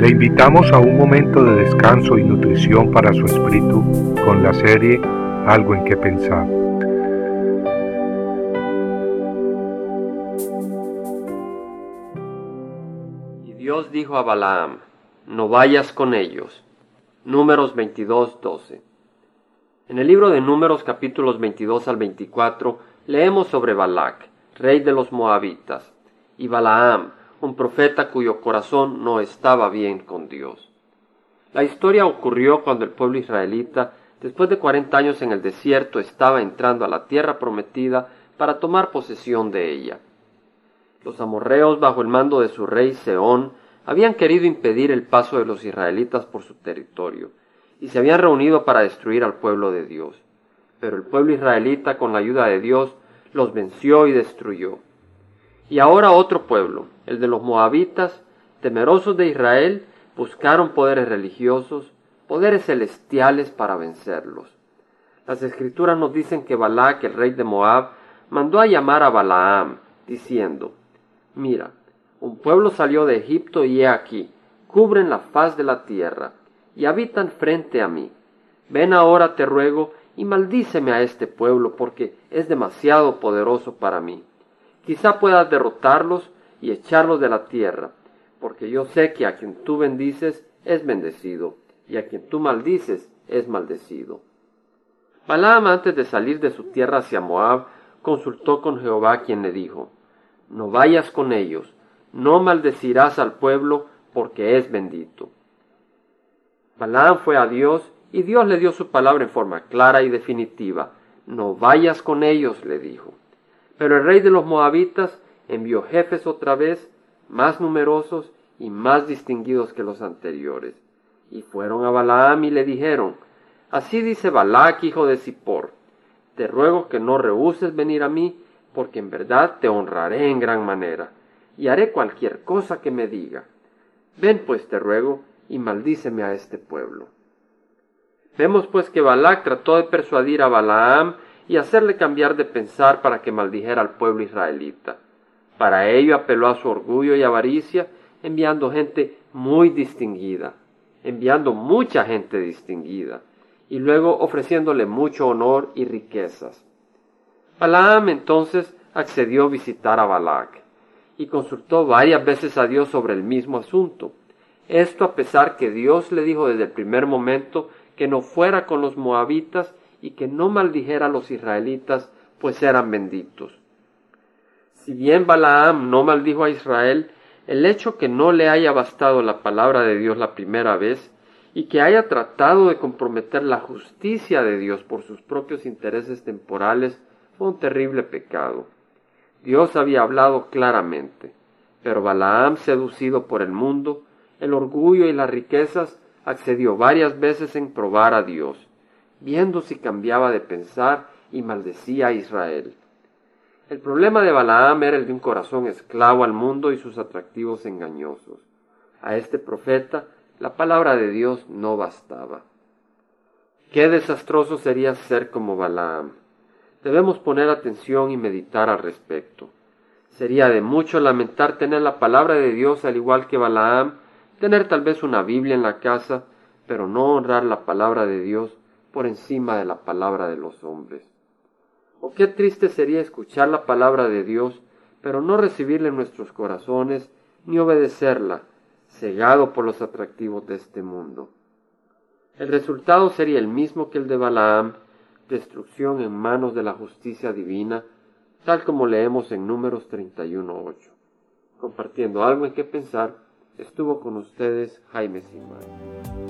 Le invitamos a un momento de descanso y nutrición para su espíritu con la serie Algo en que pensar. Y Dios dijo a Balaam, no vayas con ellos. Números 22, 12. En el libro de Números capítulos 22 al 24 leemos sobre Balac, rey de los moabitas, y Balaam, un profeta cuyo corazón no estaba bien con Dios. La historia ocurrió cuando el pueblo israelita, después de cuarenta años en el desierto, estaba entrando a la tierra prometida para tomar posesión de ella. Los amorreos, bajo el mando de su rey Seón, habían querido impedir el paso de los israelitas por su territorio, y se habían reunido para destruir al pueblo de Dios. Pero el pueblo israelita, con la ayuda de Dios, los venció y destruyó. Y ahora otro pueblo, el de los moabitas, temerosos de Israel, buscaron poderes religiosos, poderes celestiales para vencerlos. Las escrituras nos dicen que Balac, el rey de Moab, mandó a llamar a Balaam, diciendo, Mira, un pueblo salió de Egipto y he aquí, cubren la faz de la tierra, y habitan frente a mí. Ven ahora, te ruego, y maldíceme a este pueblo, porque es demasiado poderoso para mí. Quizá puedas derrotarlos y echarlos de la tierra, porque yo sé que a quien tú bendices es bendecido, y a quien tú maldices es maldecido. Balaam antes de salir de su tierra hacia Moab, consultó con Jehová quien le dijo, No vayas con ellos, no maldecirás al pueblo, porque es bendito. Balaam fue a Dios, y Dios le dio su palabra en forma clara y definitiva. No vayas con ellos, le dijo. Pero el rey de los moabitas envió jefes otra vez, más numerosos y más distinguidos que los anteriores. Y fueron a Balaam y le dijeron, Así dice Balac, hijo de Zippor, te ruego que no rehuses venir a mí, porque en verdad te honraré en gran manera, y haré cualquier cosa que me diga. Ven pues, te ruego, y maldíceme a este pueblo. Vemos pues que Balac trató de persuadir a Balaam y hacerle cambiar de pensar para que maldijera al pueblo israelita. Para ello apeló a su orgullo y avaricia, enviando gente muy distinguida, enviando mucha gente distinguida, y luego ofreciéndole mucho honor y riquezas. Balaam entonces accedió a visitar a Balac, y consultó varias veces a Dios sobre el mismo asunto. Esto a pesar que Dios le dijo desde el primer momento que no fuera con los moabitas y que no maldijera a los israelitas, pues eran benditos. Si bien Balaam no maldijo a Israel, el hecho que no le haya bastado la palabra de Dios la primera vez y que haya tratado de comprometer la justicia de Dios por sus propios intereses temporales fue un terrible pecado. Dios había hablado claramente, pero Balaam, seducido por el mundo, el orgullo y las riquezas, accedió varias veces en probar a Dios viendo si cambiaba de pensar y maldecía a Israel. El problema de Balaam era el de un corazón esclavo al mundo y sus atractivos engañosos. A este profeta la palabra de Dios no bastaba. Qué desastroso sería ser como Balaam. Debemos poner atención y meditar al respecto. Sería de mucho lamentar tener la palabra de Dios al igual que Balaam, tener tal vez una Biblia en la casa, pero no honrar la palabra de Dios por encima de la palabra de los hombres. O qué triste sería escuchar la palabra de Dios, pero no recibirla en nuestros corazones ni obedecerla, cegado por los atractivos de este mundo. El resultado sería el mismo que el de Balaam, destrucción en manos de la justicia divina, tal como leemos en Números 31.8. Compartiendo algo en que pensar, estuvo con ustedes Jaime Simán.